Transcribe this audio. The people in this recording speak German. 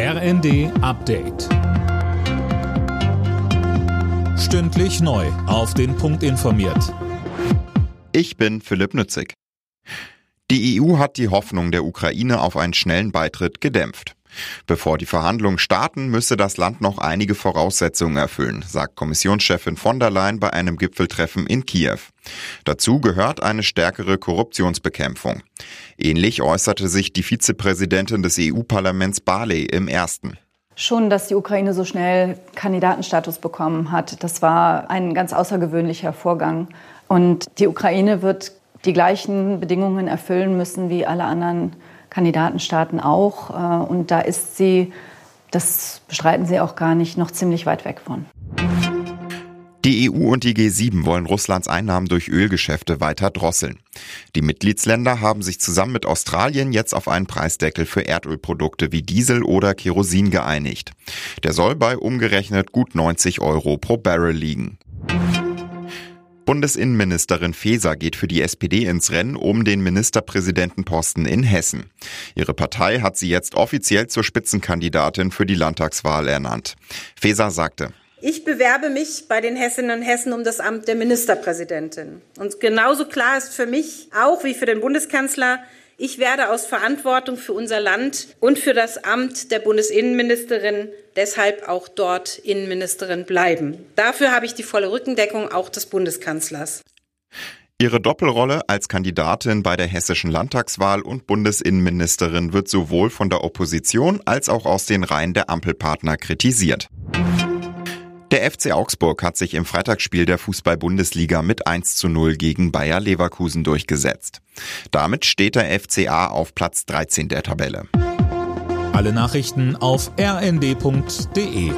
RND Update. Stündlich neu. Auf den Punkt informiert. Ich bin Philipp Nützig. Die EU hat die Hoffnung der Ukraine auf einen schnellen Beitritt gedämpft. Bevor die Verhandlungen starten, müsse das Land noch einige Voraussetzungen erfüllen, sagt Kommissionschefin von der Leyen bei einem Gipfeltreffen in Kiew. Dazu gehört eine stärkere Korruptionsbekämpfung. Ähnlich äußerte sich die Vizepräsidentin des EU-Parlaments Barley im ersten. Schon, dass die Ukraine so schnell Kandidatenstatus bekommen hat, das war ein ganz außergewöhnlicher Vorgang. Und die Ukraine wird die gleichen Bedingungen erfüllen müssen wie alle anderen Kandidatenstaaten auch. Äh, und da ist sie, das bestreiten sie auch gar nicht, noch ziemlich weit weg von. Die EU und die G7 wollen Russlands Einnahmen durch Ölgeschäfte weiter drosseln. Die Mitgliedsländer haben sich zusammen mit Australien jetzt auf einen Preisdeckel für Erdölprodukte wie Diesel oder Kerosin geeinigt. Der soll bei umgerechnet gut 90 Euro pro Barrel liegen. Bundesinnenministerin Faeser geht für die SPD ins Rennen um den Ministerpräsidentenposten in Hessen. Ihre Partei hat sie jetzt offiziell zur Spitzenkandidatin für die Landtagswahl ernannt. Faeser sagte, ich bewerbe mich bei den Hessinnen und Hessen um das Amt der Ministerpräsidentin. Und genauso klar ist für mich auch wie für den Bundeskanzler, ich werde aus Verantwortung für unser Land und für das Amt der Bundesinnenministerin deshalb auch dort Innenministerin bleiben. Dafür habe ich die volle Rückendeckung auch des Bundeskanzlers. Ihre Doppelrolle als Kandidatin bei der hessischen Landtagswahl und Bundesinnenministerin wird sowohl von der Opposition als auch aus den Reihen der Ampelpartner kritisiert. Der FC Augsburg hat sich im Freitagsspiel der Fußball-Bundesliga mit 1 zu 0 gegen Bayer Leverkusen durchgesetzt. Damit steht der FCA auf Platz 13 der Tabelle. Alle Nachrichten auf rnd.de